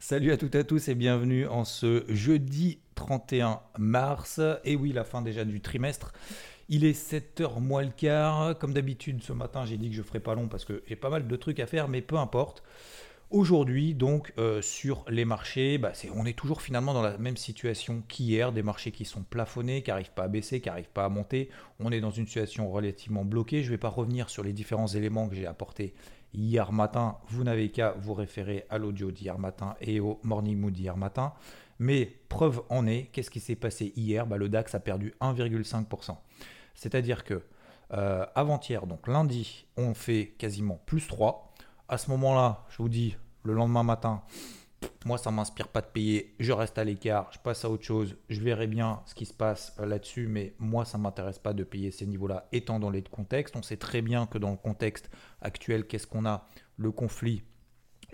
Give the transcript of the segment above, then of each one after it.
Salut à toutes et à tous et bienvenue en ce jeudi 31 mars. Et oui, la fin déjà du trimestre. Il est 7h moins le quart. Comme d'habitude, ce matin, j'ai dit que je ferais pas long parce que j'ai pas mal de trucs à faire, mais peu importe. Aujourd'hui, donc, euh, sur les marchés, bah, on est toujours finalement dans la même situation qu'hier, des marchés qui sont plafonnés, qui n'arrivent pas à baisser, qui n'arrivent pas à monter. On est dans une situation relativement bloquée. Je ne vais pas revenir sur les différents éléments que j'ai apportés hier matin. Vous n'avez qu'à vous référer à l'audio d'hier matin et au morning mood d'hier matin. Mais preuve en est, qu'est-ce qui s'est passé hier? Bah, Le DAX a perdu 1,5%. C'est-à-dire que euh, avant-hier, donc lundi, on fait quasiment plus 3. À ce moment-là, je vous dis, le lendemain matin, moi, ça m'inspire pas de payer. Je reste à l'écart, je passe à autre chose. Je verrai bien ce qui se passe euh, là-dessus, mais moi, ça ne m'intéresse pas de payer ces niveaux-là, étant dans les contextes. On sait très bien que dans le contexte actuel, qu'est-ce qu'on a? Le conflit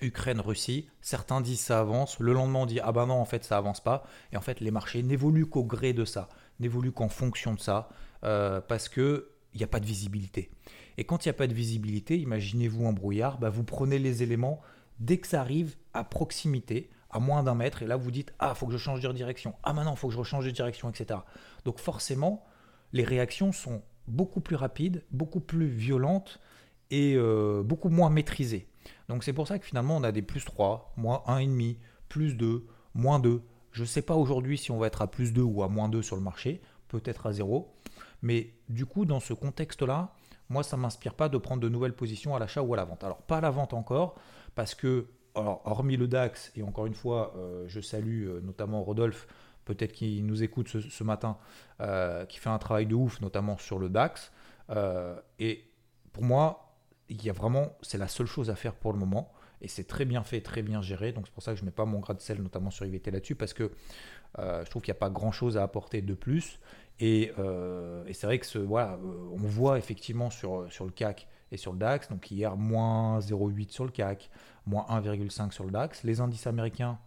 Ukraine-Russie. Certains disent ça avance. Le lendemain, on dit ah ben non, en fait, ça avance pas. Et en fait, les marchés n'évoluent qu'au gré de ça, n'évoluent qu'en fonction de ça, euh, parce que il n'y a pas de visibilité. Et quand il n'y a pas de visibilité, imaginez-vous un brouillard, bah, vous prenez les éléments dès que ça arrive à proximité, à moins d'un mètre, et là vous dites ah faut que je change de direction, ah maintenant faut que je rechange de direction, etc. Donc forcément, les réactions sont beaucoup plus rapides, beaucoup plus violentes et euh, beaucoup moins maîtrisées. Donc c'est pour ça que finalement on a des plus 3, moins 1,5, plus 2, moins 2. Je ne sais pas aujourd'hui si on va être à plus 2 ou à moins 2 sur le marché, peut-être à 0. Mais du coup, dans ce contexte-là, moi, ça ne m'inspire pas de prendre de nouvelles positions à l'achat ou à la vente. Alors, pas à la vente encore, parce que, alors, hormis le DAX, et encore une fois, euh, je salue euh, notamment Rodolphe, peut-être qu'il nous écoute ce, matin, euh, qui fait un travail de ouf, notamment sur le DAX. Et pour moi, il y a vraiment, c'est la seule chose à faire pour le moment. Et c'est très bien fait, très bien géré. Donc c'est pour ça que je ne mets pas mon grade de sel, notamment sur IVT là-dessus, parce que je trouve qu'il n'y a pas grand-chose à apporter de plus. Et, c'est vrai que voilà, on voit effectivement sur, sur le CAC et sur le DAX, donc hier moins 0,8 sur le CAC, moins 1,5 sur le DAX. Les indices américains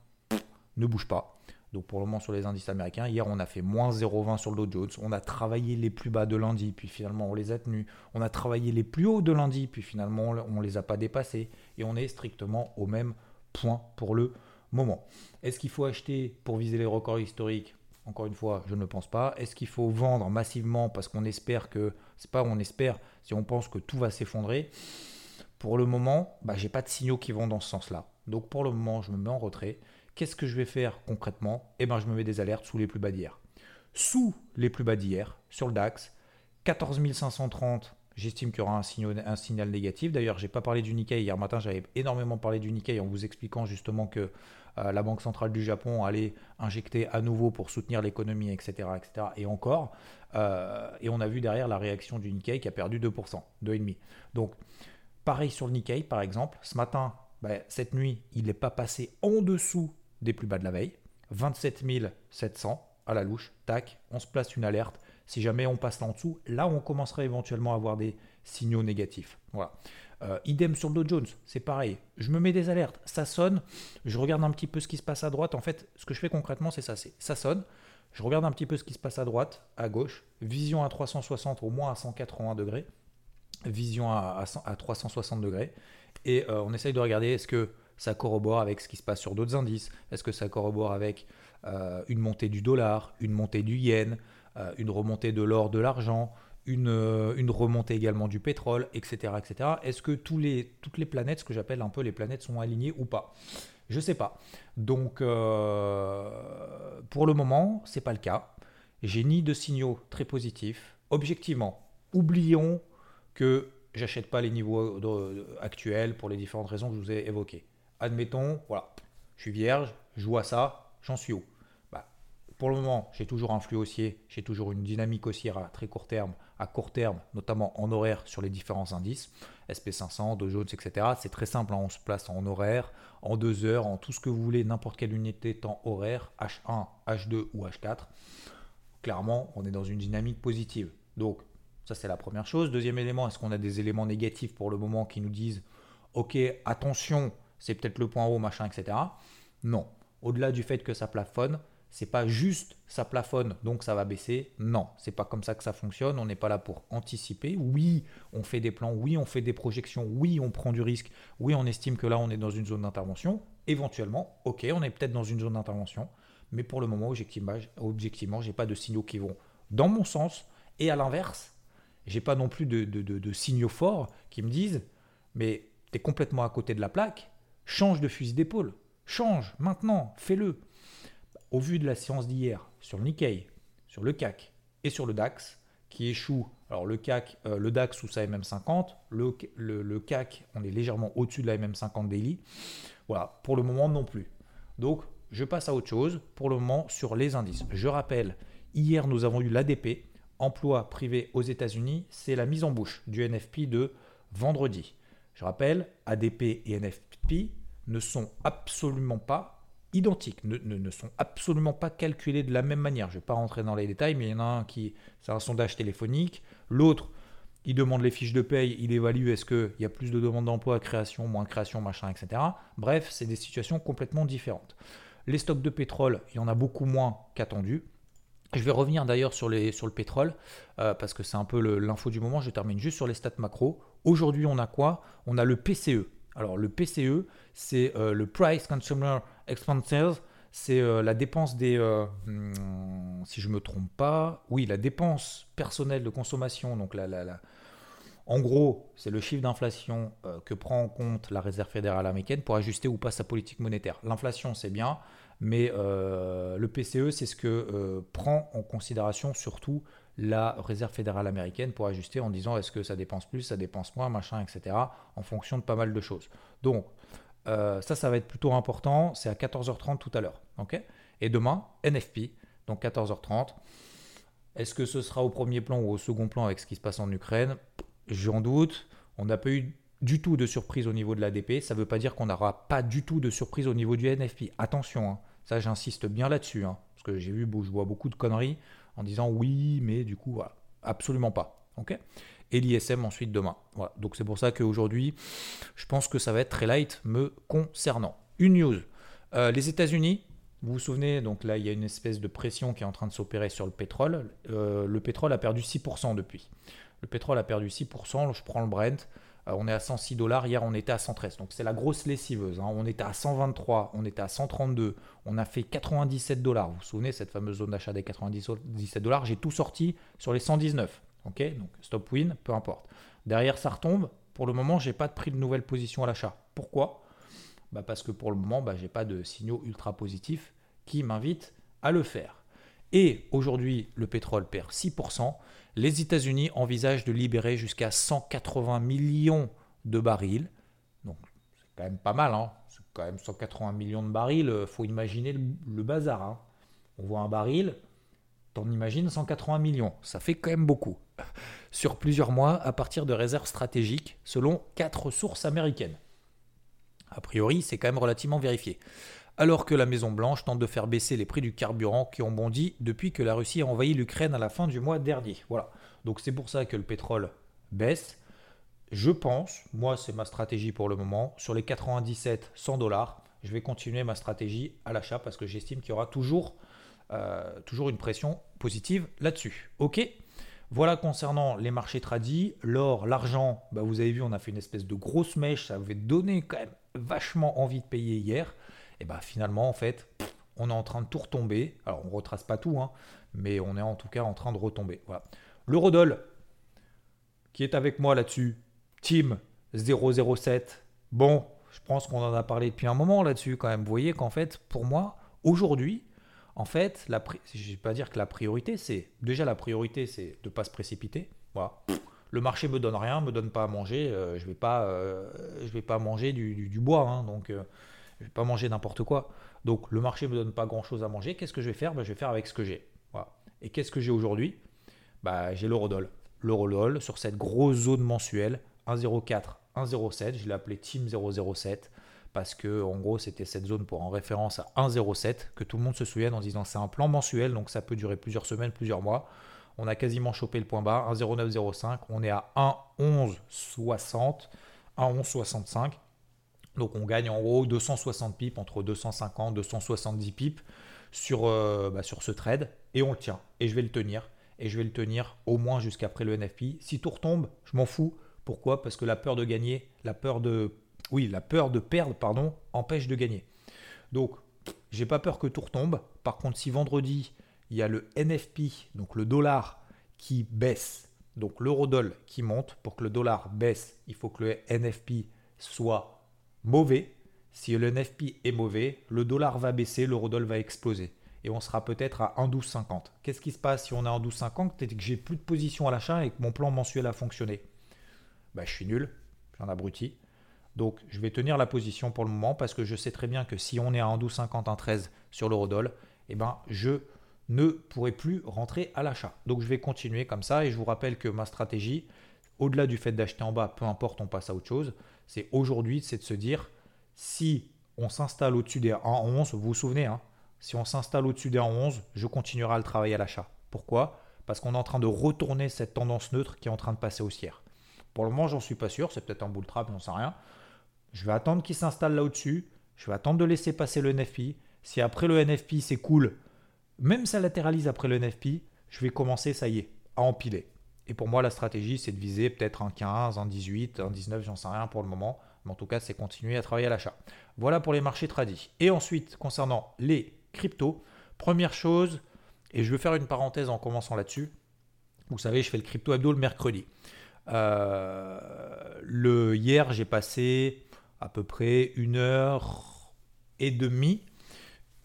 ne bougent pas. Donc pour le moment sur les indices américains, hier on a fait moins 0,20 sur le Dow Jones, on a travaillé les plus bas de lundi, puis finalement on les a tenus, on a travaillé les plus hauts de lundi, puis finalement on ne les a pas dépassés, et on est strictement au même point pour le moment. Est-ce qu'il faut acheter pour viser les records historiques? Encore une fois, je ne le pense pas. Est-ce qu'il faut vendre massivement parce qu'on espère que, c'est pas on espère, si on pense que tout va s'effondrer Pour le moment, bah, j'ai pas de signaux qui vont dans ce sens-là. Donc pour le moment, je me mets en retrait. Qu'est-ce que je vais faire concrètement? Eh ben, je me mets des alertes sous les plus bas d'hier. Sous les plus bas d'hier, sur le DAX, 14 530, j'estime qu'il y aura un, signal, négatif. D'ailleurs, j'ai pas parlé du Nikkei. Hier matin, j'avais énormément parlé du Nikkei en vous expliquant justement que la Banque centrale du Japon allait injecter à nouveau pour soutenir l'économie, etc.. Et encore. Euh, et on a vu derrière la réaction du Nikkei qui a perdu 2%, 2,5%. Donc, pareil sur le Nikkei, par exemple. Ce matin, bah, cette nuit, il n'est pas passé en dessous des plus bas de la veille. 27 700 à la louche. Tac, on se place une alerte. Si jamais on passe en dessous, là, on commencerait éventuellement à avoir des signaux négatifs. Voilà. Euh, idem sur le Dow Jones, c'est pareil. Je me mets des alertes, ça sonne, je regarde un petit peu ce qui se passe à droite. En fait, ce que je fais concrètement, c'est ça, ça sonne, je regarde un petit peu ce qui se passe à droite, à gauche, vision à 360 au moins à 180 degrés, vision à, à, 100 à 360 degrés, et euh, on essaye de regarder est-ce que ça corrobore avec ce qui se passe sur d'autres indices, est-ce que ça corrobore avec euh, une montée du dollar, une montée du yen, une remontée de l'or, de l'argent, une, euh, remontée également du pétrole, etc. etc. Est-ce que toutes les planètes, ce que j'appelle un peu les planètes, sont alignées ou pas? Je ne sais pas. Donc, euh, pour le moment, ce n'est pas le cas. J'ai ni de signaux très positifs. Objectivement, oublions que j'achète pas les niveaux actuels pour les différentes raisons que je vous ai évoquées. Admettons, voilà, je suis vierge, je vois ça, j'en suis où? Pour le moment, j'ai toujours un flux haussier, j'ai toujours une dynamique haussière à très court terme, à court terme, notamment en horaire sur les différents indices, SP500, Dow Jones, etc. C'est très simple, hein, on se place en horaire, en deux heures, en tout ce que vous voulez, n'importe quelle unité temps horaire, H1, H2 ou H4. Clairement, on est dans une dynamique positive. Donc, ça c'est la première chose. Deuxième élément, est-ce qu'on a des éléments négatifs pour le moment qui nous disent, ok, attention, c'est peut-être le point haut, machin, etc. Non. Au-delà du fait que ça plafonne, c'est pas juste ça plafonne donc ça va baisser. Non, c'est pas comme ça que ça fonctionne. On n'est pas là pour anticiper. Oui, on fait des plans, oui, on fait des projections, oui, on prend du risque, oui, on estime que là on est dans une zone d'intervention. Éventuellement, ok, on est peut-être dans une zone d'intervention, mais pour le moment, objectivement, j'ai pas de signaux qui vont dans mon sens et à l'inverse, j'ai pas non plus de, de signaux forts qui me disent mais tu es complètement à côté de la plaque, change de fusil d'épaule, change maintenant, fais-le au vu de la séance d'hier sur le Nikkei, sur le CAC et sur le DAX, qui échoue, alors le CAC, euh, le DAX sous sa MM50, le, le, CAC, on est légèrement au-dessus de la MM50 daily. Voilà, pour le moment non plus. Donc, je passe à autre chose pour le moment sur les indices. Je rappelle, hier nous avons eu l'ADP, emploi privé aux États-Unis, c'est la mise en bouche du NFP de vendredi. Je rappelle, ADP et NFP ne sont absolument pas identiques, ne, sont absolument pas calculés de la même manière. Je ne vais pas rentrer dans les détails, mais il y en a un qui, c'est un sondage téléphonique. L'autre, il demande les fiches de paye, il évalue est-ce qu'il y a plus de demandes d'emploi, création, moins création, machin, etc. Bref, c'est des situations complètement différentes. Les stocks de pétrole, il y en a beaucoup moins qu'attendu. Je vais revenir d'ailleurs sur, sur le pétrole, euh, parce que c'est un peu l'info du moment. Je termine juste sur les stats macro. Aujourd'hui, on a quoi? On a le PCE. Alors, le PCE, c'est euh, le Price Consumer Expenses, c'est euh, la dépense des, euh, hmm, si je me trompe pas, oui, la dépense personnelle de consommation. Donc la, la, en gros, c'est le chiffre d'inflation que prend en compte la Réserve fédérale américaine pour ajuster ou pas sa politique monétaire. L'inflation, c'est bien, mais le PCE, c'est ce que prend en considération surtout la Réserve fédérale américaine pour ajuster en disant est-ce que ça dépense plus, ça dépense moins, machin, etc. en fonction de pas mal de choses. Donc, euh, ça, ça va être plutôt important. C'est à 14h30 tout à l'heure. Et demain, NFP, donc 14h30. Est-ce que ce sera au premier plan ou au second plan avec ce qui se passe en Ukraine? J'en doute. On n'a pas eu du tout de surprise au niveau de l'ADP. Ça ne veut pas dire qu'on n'aura pas du tout de surprise au niveau du NFP. Attention, hein. ça j'insiste bien là-dessus. Hein. parce que j'ai vu, je vois beaucoup de conneries en disant oui, mais du coup, voilà. Absolument pas. ok? Et l'ISM ensuite demain. Voilà. Donc c'est pour ça qu'aujourd'hui, je pense que ça va être très light me concernant. Une news. Euh, les États-Unis, vous vous souvenez, donc là il y a une espèce de pression qui est en train de s'opérer sur le pétrole. Euh, le pétrole a perdu 6% depuis. Le pétrole a perdu 6%, je prends le Brent, euh, on est à 106 dollars, hier on était à 113. Donc c'est la grosse lessiveuse. Hein. On était à 123, on était à 132, on a fait 97 dollars. Vous vous souvenez, cette fameuse zone d'achat des 97 dollars, j'ai tout sorti sur les 119. Donc stop win, peu importe. Derrière, ça retombe. Pour le moment, j'ai pas de pris de nouvelle position à l'achat. Pourquoi? Bah Parce que pour le moment, bah, j'ai pas de signaux ultra positifs qui m'invitent à le faire. Et aujourd'hui, le pétrole perd 6%. Les États-Unis envisagent de libérer jusqu'à 180 millions de barils. Donc, c'est quand même pas mal. Hein c'est quand même 180 millions de barils. Euh, faut imaginer le, bazar. Hein. On voit un baril, t'en imagines 180 millions. Ça fait quand même beaucoup sur plusieurs mois à partir de réserves stratégiques selon quatre sources américaines. A priori, c'est quand même relativement vérifié. Alors que la Maison-Blanche tente de faire baisser les prix du carburant qui ont bondi depuis que la Russie a envahi l'Ukraine à la fin du mois dernier. Voilà. Donc c'est pour ça que le pétrole baisse. Je pense, moi c'est ma stratégie pour le moment, sur les 97, 100 dollars, je vais continuer ma stratégie à l'achat parce que j'estime qu'il y aura toujours, euh, toujours une pression positive là-dessus. Ok voilà concernant les marchés tradis, l'or, l'argent, bah vous avez vu, on a fait une espèce de grosse mèche, ça avait donné quand même vachement envie de payer hier. Et bah finalement, en fait, on est en train de tout retomber. Alors on retrace pas tout, hein, mais on est en tout cas en train de retomber. Voilà. L'eurodoll, qui est avec moi là-dessus, Team 007. Bon, je pense qu'on en a parlé depuis un moment là-dessus quand même. Vous voyez qu'en fait, pour moi, aujourd'hui, en fait, je ne vais pas dire que la priorité, c'est. Déjà, la priorité, c'est de ne pas se précipiter. Voilà. Le marché me donne rien, me donne pas à manger. Euh, je vais, pas, euh, je vais pas manger du, bois. Hein. donc, euh, Je vais pas manger n'importe quoi. Donc le marché me donne pas grand chose à manger. Qu'est-ce que je vais faire? Bah, Je vais faire avec ce que j'ai. Voilà. Et qu'est-ce que j'ai aujourd'hui? Bah, J'ai l'eurodoll. L'eurodoll sur cette grosse zone mensuelle 1,04, 1,07. Je l'ai appelé Team 007 parce que en gros c'était cette zone pour en référence à 1,07 que tout le monde se souvienne en disant c'est un plan mensuel donc ça peut durer plusieurs semaines, plusieurs mois. On a quasiment chopé le point bas, 1,0905, on est à 1,1160, 1,1165. Donc on gagne en gros 260 pips entre 250 270 pips sur, euh, bah, sur ce trade et on le tient et je vais le tenir et je vais le tenir au moins jusqu'après le NFP. Si tout retombe, je m'en fous. Pourquoi? Parce que la peur de gagner, la peur de oui, la peur de perdre, pardon, empêche de gagner. Donc, j'ai pas peur que tout retombe. Par contre, si vendredi, il y a le NFP, donc le dollar qui baisse, donc l'eurodoll qui monte, pour que le dollar baisse, il faut que le NFP soit mauvais. Si le NFP est mauvais, le dollar va baisser, l'eurodoll va exploser. Et on sera peut-être à 1,1250. Qu'est-ce qui se passe si on est à 1,1250 Peut-être que j'ai plus de position à l'achat et que mon plan mensuel a fonctionné. Bah, je suis nul, je suis un abruti. Donc je vais tenir la position pour le moment parce que je sais très bien que si on est à 1,1250, 13 sur l'eurodoll, eh ben, je ne pourrai plus rentrer à l'achat. Donc je vais continuer comme ça et je vous rappelle que ma stratégie, au-delà du fait d'acheter en bas, peu importe, on passe à autre chose, c'est aujourd'hui, c'est de se dire, si on s'installe au-dessus des 1,11, vous vous souvenez, hein, si on s'installe au-dessus des 1,11, je continuerai à le travailler à l'achat. Pourquoi? Parce qu'on est en train de retourner cette tendance neutre qui est en train de passer haussière. Pour le moment, j'en suis pas sûr, c'est peut-être un bull trap, j'en sais rien. Je vais attendre qu'il s'installe là au-dessus. Je vais attendre de laisser passer le NFP. Si après le NFP c'est cool, même ça latéralise après le NFP, je vais commencer, ça y est, à empiler. Et pour moi, la stratégie, c'est de viser peut-être un 15, un 18, un 19, j'en sais rien pour le moment. Mais en tout cas, c'est continuer à travailler à l'achat. Voilà pour les marchés tradis. Et ensuite, concernant les cryptos, première chose, et je vais faire une parenthèse en commençant là-dessus. Vous savez, je fais le crypto hebdo le mercredi. Euh, le hier, j'ai passé à peu près une heure et demie.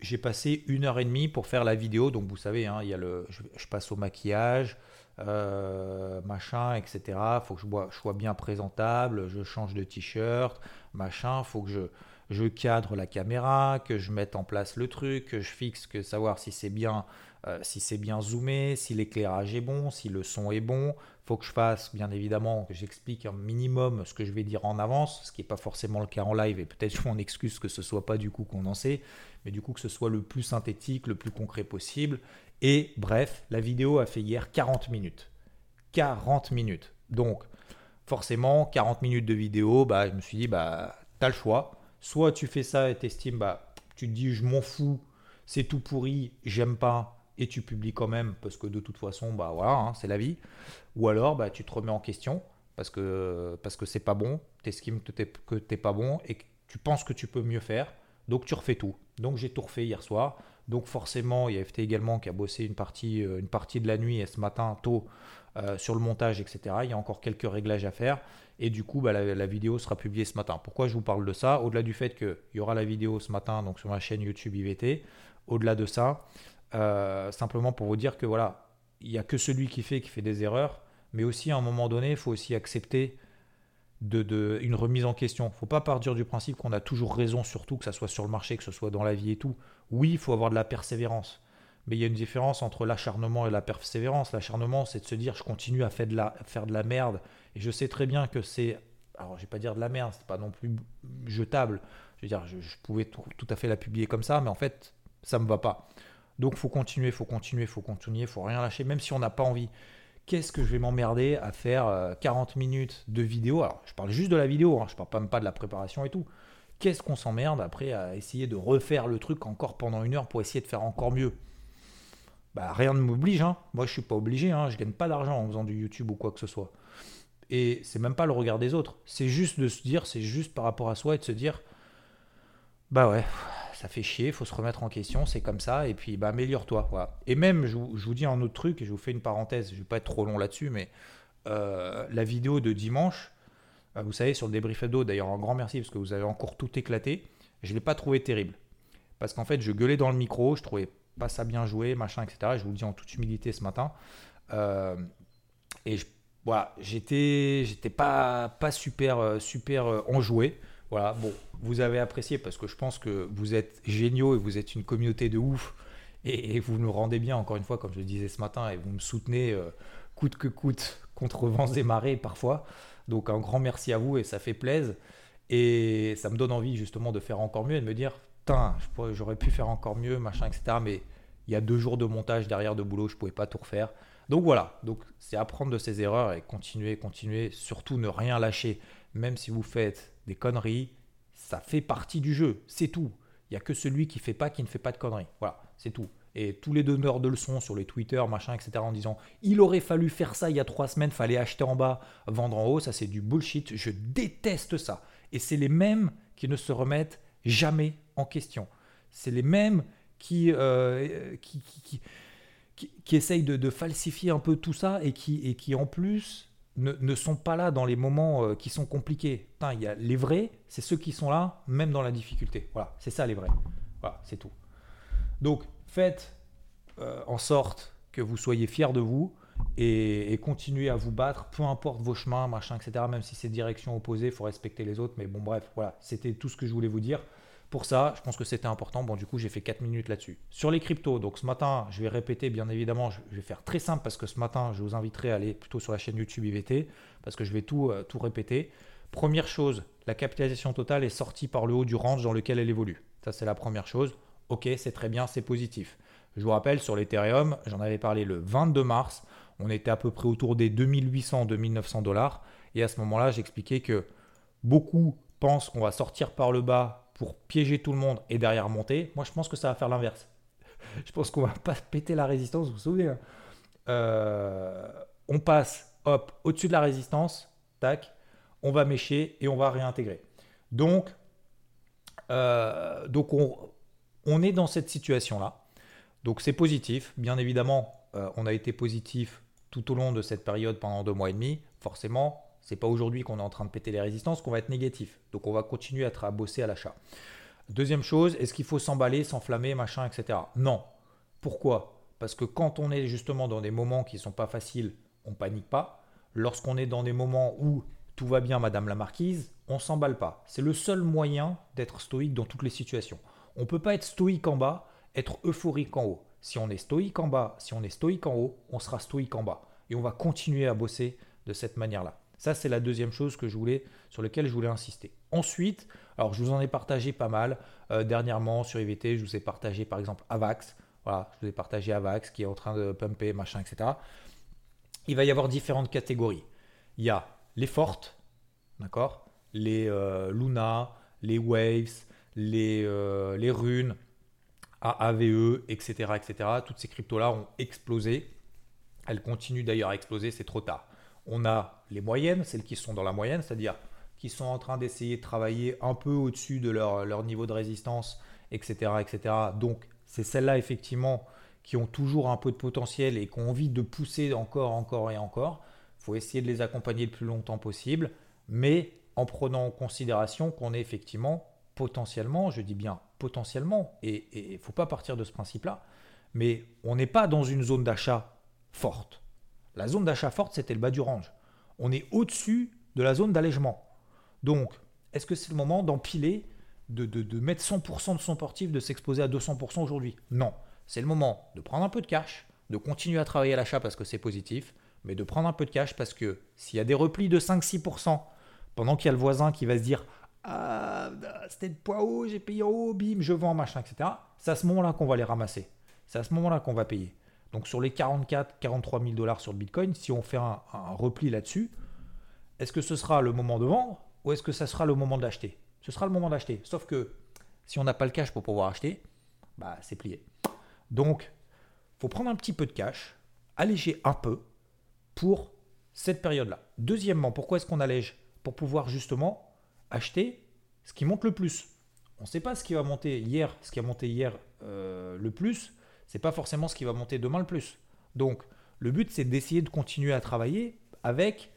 J'ai passé une heure et demie pour faire la vidéo. Donc vous savez, hein, il y a le, je, passe au maquillage, euh, machin, etc. Faut que je, sois bien présentable. Je change de t-shirt, machin. Faut que je, je cadre la caméra, que je mette en place le truc, que je fixe, que savoir si c'est bien, euh, si c'est bien zoomé, si l'éclairage est bon, si le son est bon, faut que je fasse, bien évidemment, que j'explique un minimum ce que je vais dire en avance, ce qui n'est pas forcément le cas en live, et peut-être je m'en excuse que ce soit pas du coup condensé, mais du coup que ce soit le plus synthétique, le plus concret possible. Et bref, la vidéo a fait hier 40 minutes. 40 minutes. Donc, forcément, 40 minutes de vidéo, bah, je me suis dit, bah, tu as le choix. Soit tu fais ça et t'estimes, bah, tu te dis, je m'en fous, c'est tout pourri, j'aime pas, et tu publies quand même parce que de toute façon, bah voilà, hein, c'est la vie. Ou alors, bah, tu te remets en question parce que parce que c'est pas bon, tu estimes que tu n'es pas bon et que tu penses que tu peux mieux faire. Donc tu refais tout. Donc j'ai tout refait hier soir. Donc forcément, il y a FT également qui a bossé une partie, euh, une partie de la nuit et ce matin tôt euh, sur le montage, etc. Il y a encore quelques réglages à faire. Et du coup, bah, la, la, vidéo sera publiée ce matin. Pourquoi je vous parle de ça? Au-delà du fait qu'il y aura la vidéo ce matin donc sur ma chaîne YouTube IVT, au-delà de ça, euh, simplement pour vous dire que voilà, il n'y a que celui qui fait qui fait des erreurs, mais aussi à un moment donné, il faut aussi accepter de, une remise en question. Il faut pas partir du principe qu'on a toujours raison, surtout que ce soit sur le marché, que ce soit dans la vie et tout. Oui, il faut avoir de la persévérance. Mais il y a une différence entre l'acharnement et la persévérance. L'acharnement, c'est de se dire je continue à faire de la, faire de la merde. Et je sais très bien que c'est. Alors, je vais pas dire de la merde, c'est pas non plus jetable. Je veux dire, je, je pouvais tout, tout, à fait la publier comme ça, mais en fait, ça me va pas. Donc faut continuer, faut continuer, faut continuer, faut rien lâcher, même si on n'a pas envie. Qu'est-ce que je vais m'emmerder à faire 40 euh, minutes de vidéo? Alors je parle juste de la vidéo, hein, je parle même pas de la préparation et tout. Qu'est-ce qu'on s'emmerde après à essayer de refaire le truc encore pendant une heure pour essayer de faire encore mieux? Bah, rien ne m'oblige, hein. moi je suis pas obligé, hein. je gagne pas d'argent en faisant du YouTube ou quoi que ce soit. Et c'est même pas le regard des autres, c'est juste de se dire, c'est juste par rapport à soi et de se dire, bah ouais, ça fait chier, faut se remettre en question, c'est comme ça, et puis bah, améliore-toi. Et même, je, vous dis un autre truc, et je vous fais une parenthèse, je ne vais pas être trop long là-dessus, mais euh, la vidéo de dimanche, euh, vous savez, sur le débrief d'eau, d'ailleurs un grand merci parce que vous avez encore tout éclaté, je ne l'ai pas trouvé terrible. Parce qu'en fait, je gueulais dans le micro, je trouvais pas ça bien joué, machin, etc. Je vous le dis en toute humilité ce matin. Euh, et je, voilà, j'étais, j'étais pas, super, super enjoué. Voilà, bon, vous avez apprécié parce que je pense que vous êtes géniaux et vous êtes une communauté de ouf et, vous nous rendez bien, encore une fois, comme je le disais ce matin, et vous me soutenez euh, coûte que coûte contre vents et marées parfois. Donc un grand merci à vous et ça fait plaisir. Et ça me donne envie justement de faire encore mieux et de me dire, putain, j'aurais pu faire encore mieux, machin, etc. Mais il y a deux jours de montage derrière de boulot, je pouvais pas tout refaire. Donc voilà, donc c'est apprendre de ses erreurs et continuer, continuer, surtout ne rien lâcher, même si vous faites des conneries, ça fait partie du jeu, c'est tout. Il n'y a que celui qui fait pas qui ne fait pas de conneries. Voilà, c'est tout. Et tous les donneurs de leçons sur les Twitter, machin, etc., en disant il aurait fallu faire ça il y a trois semaines, fallait acheter en bas, vendre en haut, ça c'est du bullshit. Je déteste ça. Et c'est les mêmes qui ne se remettent jamais en question. C'est les mêmes qui, euh, qui, qui, qui, essayent de, falsifier un peu tout ça et qui, et qui en plus ne, sont pas là dans les moments euh, qui sont compliqués. il y a les vrais, c'est ceux qui sont là, même dans la difficulté. Voilà, c'est ça les vrais. Voilà, c'est tout. Donc, faites euh, en sorte que vous soyez fiers de vous et, continuez à vous battre, peu importe vos chemins, machin, etc. Même si c'est direction opposée, il faut respecter les autres. Mais bon, bref, voilà, c'était tout ce que je voulais vous dire. Pour ça, je pense que c'était important. Bon, du coup, j'ai fait 4 minutes là-dessus. Sur les cryptos, donc ce matin, je vais répéter, bien évidemment, je vais faire très simple parce que ce matin, je vous inviterai à aller plutôt sur la chaîne YouTube IVT parce que je vais tout, euh, tout répéter. Première chose, la capitalisation totale est sortie par le haut du range dans lequel elle évolue. Ça, c'est la première chose. Ok, c'est très bien, c'est positif. Je vous rappelle, sur l'Ethereum, j'en avais parlé le 22 mars, on était à peu près autour des 2800-2900 dollars. Et à ce moment-là, j'expliquais que beaucoup pensent qu'on va sortir par le bas pour piéger tout le monde et derrière monter. Moi, je pense que ça va faire l'inverse. je pense qu'on va pas péter la résistance, vous vous souvenez hein. euh, On passe, hop, au-dessus de la résistance, tac, on va mécher et on va réintégrer. Donc, euh, donc on, on, est dans cette situation-là. Donc c'est positif. Bien évidemment, euh, on a été positif tout au long de cette période pendant deux mois et demi. Forcément, c'est pas aujourd'hui qu'on est en train de péter les résistances qu'on va être négatif. Donc on va continuer à, bosser à l'achat. Deuxième chose, est-ce qu'il faut s'emballer, s'enflammer, machin, etc. Non. Pourquoi? Parce que quand on est justement dans des moments qui ne sont pas faciles, on panique pas. Lorsqu'on est dans des moments où tout va bien, Madame la Marquise, on s'emballe pas. C'est le seul moyen d'être stoïque dans toutes les situations. On ne peut pas être stoïque en bas, être euphorique en haut. Si on est stoïque en bas, si on est stoïque en haut, on sera stoïque en bas. Et on va continuer à bosser de cette manière-là. Ça, c'est la deuxième chose que je voulais, sur laquelle je voulais insister. Ensuite, alors je vous en ai partagé pas mal euh, dernièrement sur IVT. Je vous ai partagé par exemple Avax. Voilà, je vous ai partagé Avax qui est en train de pumper, machin, etc. Il va y avoir différentes catégories. Il y a les fortes, d'accord? Les euh, Luna, les Waves, les, euh, runes, AAVE, etc., etc. Toutes ces cryptos-là ont explosé. Elles continuent d'ailleurs à exploser, c'est trop tard. On a les moyennes, celles qui sont dans la moyenne, c'est-à-dire qui sont en train d'essayer de travailler un peu au-dessus de leur, niveau de résistance, etc. etc. Donc, c'est celles-là, effectivement, qui ont toujours un peu de potentiel et qui ont envie de pousser encore, encore et encore. Il faut essayer de les accompagner le plus longtemps possible, mais en prenant en considération qu'on est effectivement potentiellement, je dis bien potentiellement, et il ne faut pas partir de ce principe-là, mais on n'est pas dans une zone d'achat forte. La zone d'achat forte, c'était le bas du range. On est au-dessus de la zone d'allègement. Donc, est-ce que c'est le moment d'empiler, de, de, mettre 100% de son portif, de s'exposer à 200% aujourd'hui? Non. C'est le moment de prendre un peu de cash, de continuer à travailler à l'achat parce que c'est positif, mais de prendre un peu de cash parce que s'il y a des replis de 5-6%, pendant qu'il y a le voisin qui va se dire Ah, c'était de poids haut, j'ai payé en haut, bim, je vends, machin, etc. C'est à ce moment-là qu'on va les ramasser. C'est à ce moment-là qu'on va payer. Donc sur les 44, 43 000 dollars sur le Bitcoin, si on fait un, repli là-dessus, est-ce que ce sera le moment de vendre ou est-ce que ça sera le moment d'acheter Ce sera le moment d'acheter. Sauf que si on n'a pas le cash pour pouvoir acheter, bah c'est plié. Donc, faut prendre un petit peu de cash, alléger un peu pour cette période-là. Deuxièmement, pourquoi est-ce qu'on allège? Pour pouvoir justement acheter ce qui monte le plus. On ne sait pas ce qui va monter hier, ce qui a monté hier euh, le plus c'est pas forcément ce qui va monter demain le plus. Donc, le but, c'est d'essayer de continuer à travailler avec,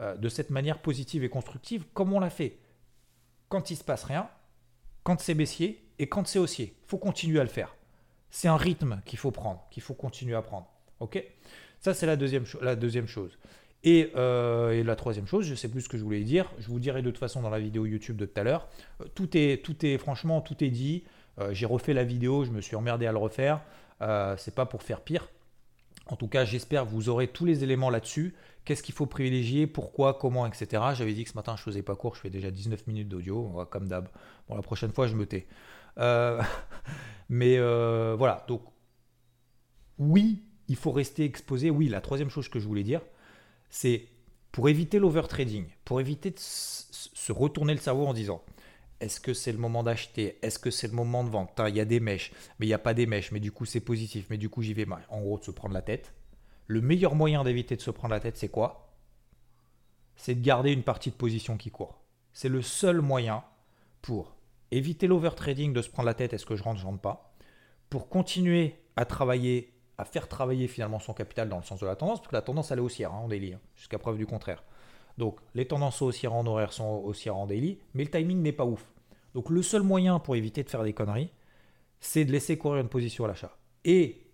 euh, de cette manière positive et constructive, comme on l'a fait. Quand il se passe rien, quand c'est baissier et quand c'est haussier. Il faut continuer à le faire. C'est un rythme qu'il faut prendre, qu'il faut continuer à prendre. Ok? Ça, c'est la deuxième, chose. Et, et, la troisième chose, je sais plus ce que je voulais dire, je vous dirai de toute façon dans la vidéo YouTube de tout à l'heure. Tout est, tout est, franchement, tout est dit. J'ai refait la vidéo, je me suis emmerdé à le refaire. C'est pas pour faire pire. En tout cas, j'espère que vous aurez tous les éléments là-dessus. Qu'est-ce qu'il faut privilégier, pourquoi, comment, etc. J'avais dit que ce matin, je faisais pas court, je fais déjà 19 minutes d'audio, comme d'hab. Bon, la prochaine fois, je me tais. Euh, mais euh, voilà, donc oui, il faut rester exposé. Oui, la troisième chose que je voulais dire, c'est pour éviter l'overtrading, pour éviter de se retourner le cerveau en disant est-ce que c'est le moment d'acheter? Est-ce que c'est le moment de vendre? Il y a des mèches, mais il n'y a pas des mèches, mais du coup c'est positif, mais du coup j'y vais. En gros, de se prendre la tête. Le meilleur moyen d'éviter de se prendre la tête, c'est quoi? C'est de garder une partie de position qui court. C'est le seul moyen pour éviter l'overtrading, de se prendre la tête, est-ce que je rentre, je rentre pas? Pour continuer à travailler, à faire travailler finalement son capital dans le sens de la tendance, parce que la tendance elle est haussière hein, en daily, hein, jusqu'à preuve du contraire. Donc les tendances haussières en horaire sont haussières en daily, mais le timing n'est pas ouf. Donc le seul moyen pour éviter de faire des conneries, c'est de laisser courir une position à l'achat. Et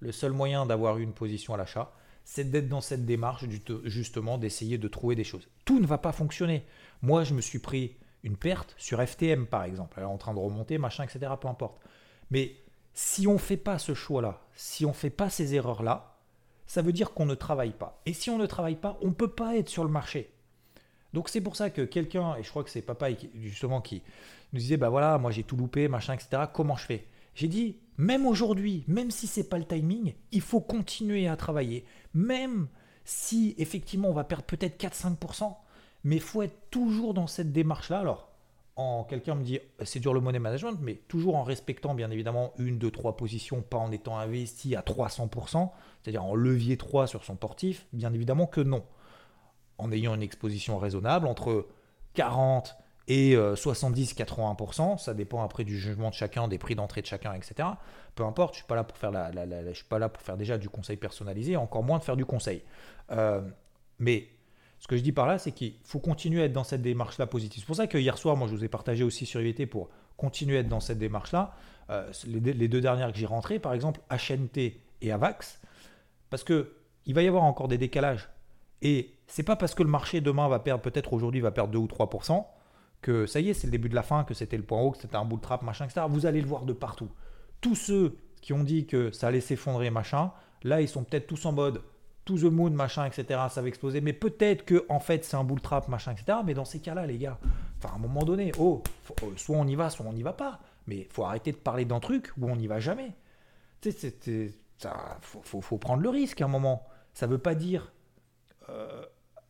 le seul moyen d'avoir une position à l'achat, c'est d'être dans cette démarche justement d'essayer de trouver des choses. Tout ne va pas fonctionner. Moi, je me suis pris une perte sur FTM par exemple, elle est en train de remonter, machin, etc. Peu importe. Mais si on ne fait pas ce choix-là, si on ne fait pas ces erreurs-là, ça veut dire qu'on ne travaille pas. Et si on ne travaille pas, on ne peut pas être sur le marché. Donc c'est pour ça que quelqu'un, et je crois que c'est papa justement qui nous disait, bah voilà, moi j'ai tout loupé, machin, etc. Comment je fais? J'ai dit, même aujourd'hui, même si c'est pas le timing, il faut continuer à travailler. Même si effectivement on va perdre peut-être 4-5%, mais il faut être toujours dans cette démarche-là. Alors, en quelqu'un me dit, c'est dur le money management, mais toujours en respectant bien évidemment une, deux, trois positions, pas en étant investi à 300%, c'est-à-dire en levier 3 sur son portif, bien évidemment que non en ayant une exposition raisonnable entre 40 et 70-80%, euh, ça dépend après du jugement de chacun, des prix d'entrée de chacun, etc. Peu importe, je suis pas là pour faire la, je suis pas là pour faire déjà du conseil personnalisé, encore moins de faire du conseil. Euh, mais ce que je dis par là, c'est qu'il faut continuer à être dans cette démarche-là positive. C'est pour ça que hier soir, moi, je vous ai partagé aussi sur IVT pour continuer à être dans cette démarche-là. Euh, les, deux dernières que j'ai rentrées, par exemple, HNT et AVAX, parce que il va y avoir encore des décalages. Et c'est pas parce que le marché demain va perdre, peut-être aujourd'hui va perdre 2 ou 3%, que ça y est, c'est le début de la fin, que c'était le point haut, que c'était un bout de machin, etc. Vous allez le voir de partout. Tous ceux qui ont dit que ça allait s'effondrer, machin, là, ils sont peut-être tous en mode to the moon, machin, etc. Ça va exploser. Mais peut-être que, en fait, c'est un bull trap, machin, etc. Mais dans ces cas-là, les gars, enfin, à un moment donné, oh, euh, soit on y va, soit on n'y va pas. Mais faut arrêter de parler d'un truc où on n'y va jamais. Tu sais, il faut, faut, prendre le risque à un moment. Ça veut pas dire euh,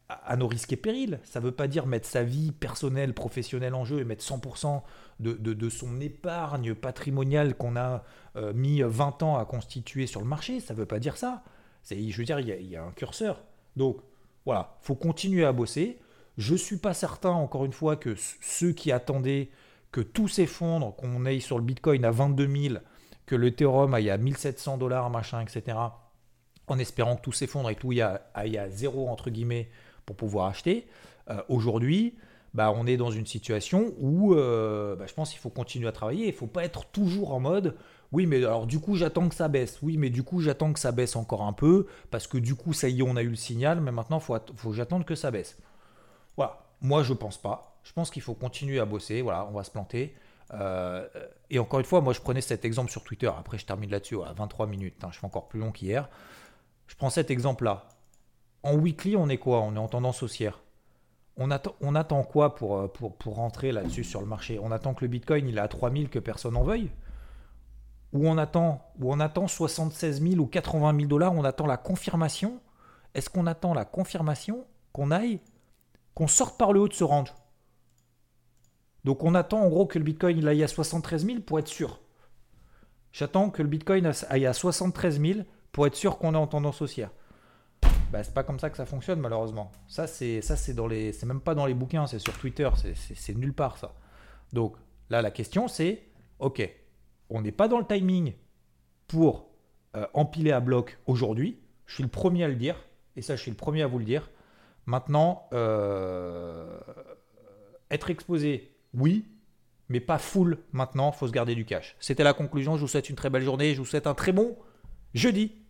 à nos risques et périls. Ça ne veut pas dire mettre sa vie personnelle, professionnelle en jeu et mettre 100% de, son épargne patrimoniale qu'on a euh, mis 20 ans à constituer sur le marché. Ça ne veut pas dire ça. Je veux dire, il y, a, un curseur. Donc, voilà, faut continuer à bosser. Je ne suis pas certain, encore une fois, que ceux qui attendaient que tout s'effondre, qu'on aille sur le Bitcoin à 22 000, que le Ethereum aille à 1700 dollars, machin, etc., en espérant que tout s'effondre et que tout y a, aille à zéro, entre guillemets, pour pouvoir acheter. Euh, aujourd'hui, bah, on est dans une situation où euh, bah, je pense qu'il faut continuer à travailler. Il faut pas être toujours en mode oui, mais alors du coup, j'attends que ça baisse. Oui, mais du coup, j'attends que ça baisse encore un peu parce que du coup, ça y est, on a eu le signal, mais maintenant, faut, faut que que ça baisse. Voilà. Moi, je pense pas. Je pense qu'il faut continuer à bosser. Voilà, on va se planter. Euh, et encore une fois, moi, je prenais cet exemple sur Twitter. Après, je termine là-dessus à 23 minutes. Hein. je fais encore plus long qu'hier. Je prends cet exemple-là. En weekly, on est quoi? On est en tendance haussière. On attend, on attend quoi pour, euh, pour, pour rentrer là-dessus sur le marché? On attend que le Bitcoin il est à 3000, que personne n'en veuille? Ou on attend, ou on attend 76 000 ou 80 000 dollars On attend la confirmation? Est-ce qu'on attend la confirmation qu'on aille, qu'on sorte par le haut de ce range? Donc on attend en gros que le Bitcoin il aille à 73 000 pour être sûr. J'attends que le Bitcoin aille à 73 000 pour être sûr qu'on est en tendance haussière. Bah, c'est pas comme ça que ça fonctionne malheureusement. Ça c'est ça c'est dans les c'est même pas dans les bouquins, c'est sur Twitter, c'est nulle part ça. Donc là la question c'est OK, on n'est pas dans le timing pour euh, empiler à bloc aujourd'hui. Je suis le premier à le dire et ça je suis le premier à vous le dire. Maintenant euh, être exposé, oui, mais pas full maintenant, faut se garder du cash. C'était la conclusion, je vous souhaite une très belle journée, je vous souhaite un très bon jeudi.